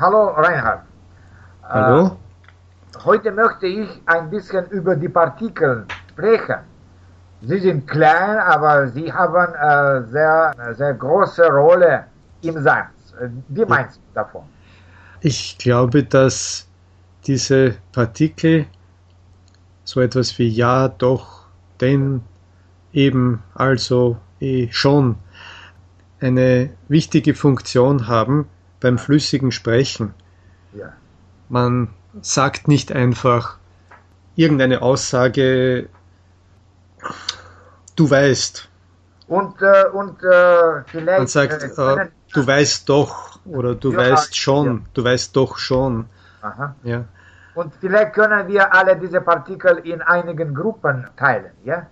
hallo Reinhard. Hallo? Äh, heute möchte ich ein bisschen über die Partikel sprechen. Sie sind klein, aber sie haben äh, sehr, sehr große Rolle im Satz. Wie meinst du davon? Ich glaube, dass diese Partikel so etwas wie ja, doch, denn, eben, also, eh, schon eine wichtige Funktion haben beim flüssigen Sprechen. Ja. Man sagt nicht einfach irgendeine Aussage, du weißt. Und, äh, und äh, vielleicht. Man sagt, äh, du weißt doch oder du ja, weißt schon, ja. du weißt doch schon. Aha. Ja. Und vielleicht können wir alle diese Partikel in einigen Gruppen teilen, ja?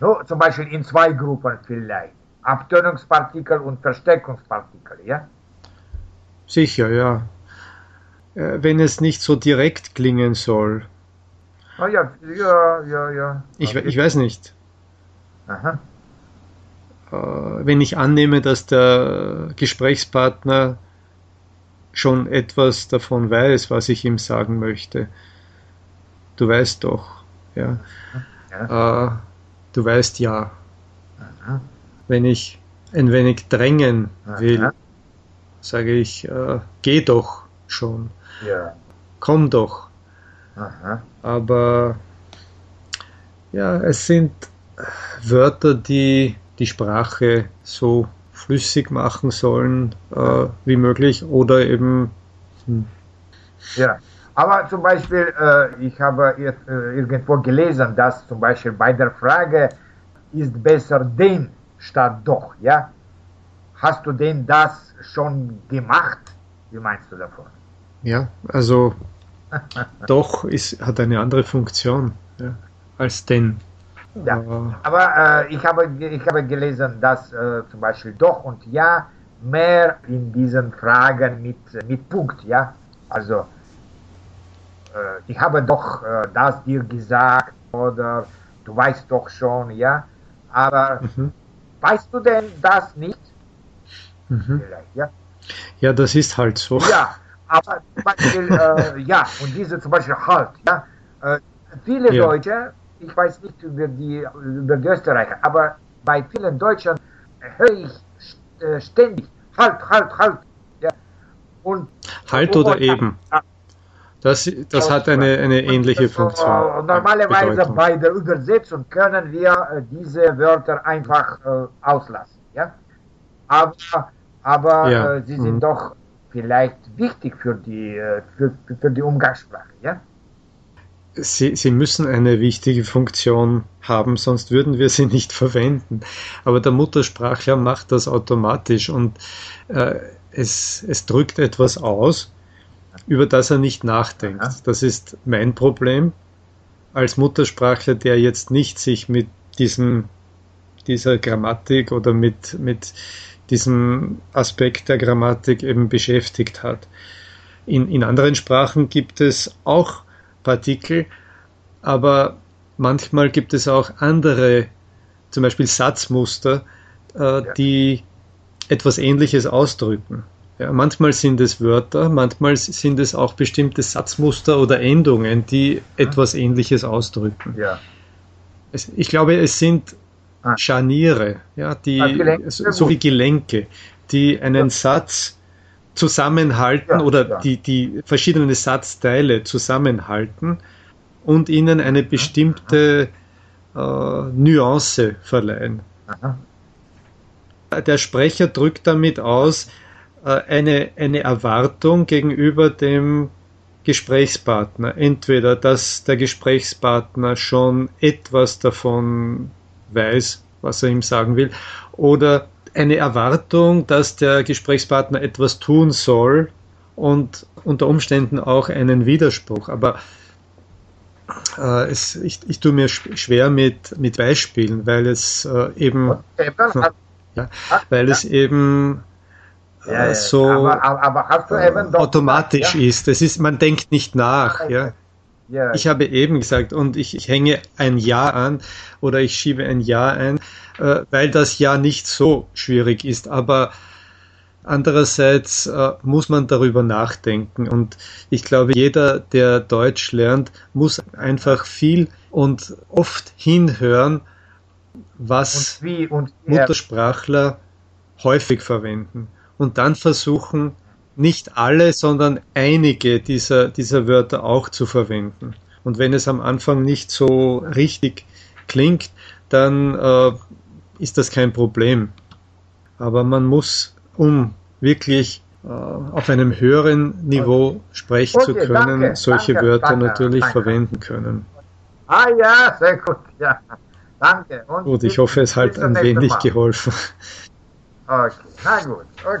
No, zum Beispiel in zwei Gruppen vielleicht. Abtönungspartikel und Verstärkungspartikel, ja? Sicher, ja. Äh, wenn es nicht so direkt klingen soll. Oh ja, ja, ja, ja. Ich, ich weiß nicht. Aha. Äh, wenn ich annehme, dass der Gesprächspartner schon etwas davon weiß, was ich ihm sagen möchte. Du weißt doch, ja. ja. Äh, du weißt ja. Aha. Wenn ich ein wenig drängen will, Aha. Sage ich, äh, geh doch schon. Ja. Komm doch. Aha. Aber ja, es sind Wörter, die die Sprache so flüssig machen sollen äh, wie möglich oder eben. Hm. Ja, aber zum Beispiel, äh, ich habe jetzt, äh, irgendwo gelesen, dass zum Beispiel bei der Frage ist besser den statt doch, ja? Hast du denn das schon gemacht? Wie meinst du davon? Ja, also doch ist, hat eine andere Funktion ja, als denn. Ja, aber äh, ich, habe, ich habe gelesen, dass äh, zum Beispiel doch und ja mehr in diesen Fragen mit, mit Punkt, ja. Also, äh, ich habe doch äh, das dir gesagt oder du weißt doch schon, ja. Aber Mhm. weißt du denn das nicht? Mhm. Ja. Ja, das ist halt so. Ja, aber zum Beispiel, äh, ja, und diese zum Beispiel halt, ja. Äh, viele Ja. Deutsche, ich weiß nicht über die, über die Österreicher, aber bei vielen Deutschen höre ich äh, ständig halt, halt, halt. Ja. Und, Halt oder eben. Ja, Das, das hat eine, eine ähnliche und, äh, Funktion. Normalerweise Bedeutung. bei der Übersetzung können wir äh, diese Wörter einfach äh, auslassen. Ja? Aber, aber Ja, äh, sie mhm. sind doch vielleicht wichtig für die, äh, für, für die Umgangssprache. Ja? Sie, sie müssen eine wichtige Funktion haben, sonst würden wir sie nicht verwenden. Aber der Muttersprachler macht das automatisch und äh, es, es drückt etwas aus, über das er nicht nachdenkt. Das ist mein Problem als Muttersprachler, der jetzt nicht sich mit diesem, dieser Grammatik oder mit, mit diesem Aspekt der Grammatik eben beschäftigt hat. In, in anderen Sprachen gibt es auch Partikel, aber manchmal gibt es auch andere, zum Beispiel Satzmuster, äh, die etwas Ähnliches ausdrücken. Ja, manchmal sind es Wörter, manchmal sind es auch bestimmte Satzmuster oder Endungen, die etwas Ähnliches ausdrücken. Ja. Es, ich glaube, es sind Ah. Scharniere, ja, die, Ah, Gelenke, so, so wie Gelenke, die einen Satz zusammenhalten Ja, oder ja. die, die verschiedene Satzteile zusammenhalten und ihnen eine bestimmte äh, Nuance verleihen. Aha. Der Sprecher drückt damit aus äh, eine, eine Erwartung gegenüber dem Gesprächspartner. Entweder, dass der Gesprächspartner schon etwas davon weiß, was er ihm sagen will, oder eine Erwartung, dass der Gesprächspartner etwas tun soll und unter Umständen auch einen Widerspruch. Aber äh, es, ich, ich tue mir sch- schwer mit, mit Beispielen, weil es äh, eben, hast, ja, weil es eben äh, ja, so aber, aber, aber automatisch ja? ist. Es ist, man denkt nicht nach. Ja. Ja, Ich habe eben gesagt, und ich, ich hänge ein Ja an oder ich schiebe ein Ja ein, äh, weil das Ja nicht so schwierig ist. Aber Andererseits äh, muss man darüber nachdenken. Und ich glaube, jeder, der Deutsch lernt, muss einfach viel und oft hinhören, was und wie, und Muttersprachler häufig verwenden. Und dann versuchen, nicht alle, sondern einige dieser, dieser Wörter auch zu verwenden. Und wenn es am Anfang nicht so richtig klingt, dann äh, ist das kein Problem. Aber man muss, um wirklich äh, auf einem höheren Niveau sprechen okay, zu können, danke, solche danke, Wörter danke, natürlich verwenden können. Ah ja, sehr gut, ja. Danke. Und gut, ich hoffe, es hat ein wenig Mal. geholfen. Okay, na gut. Okay.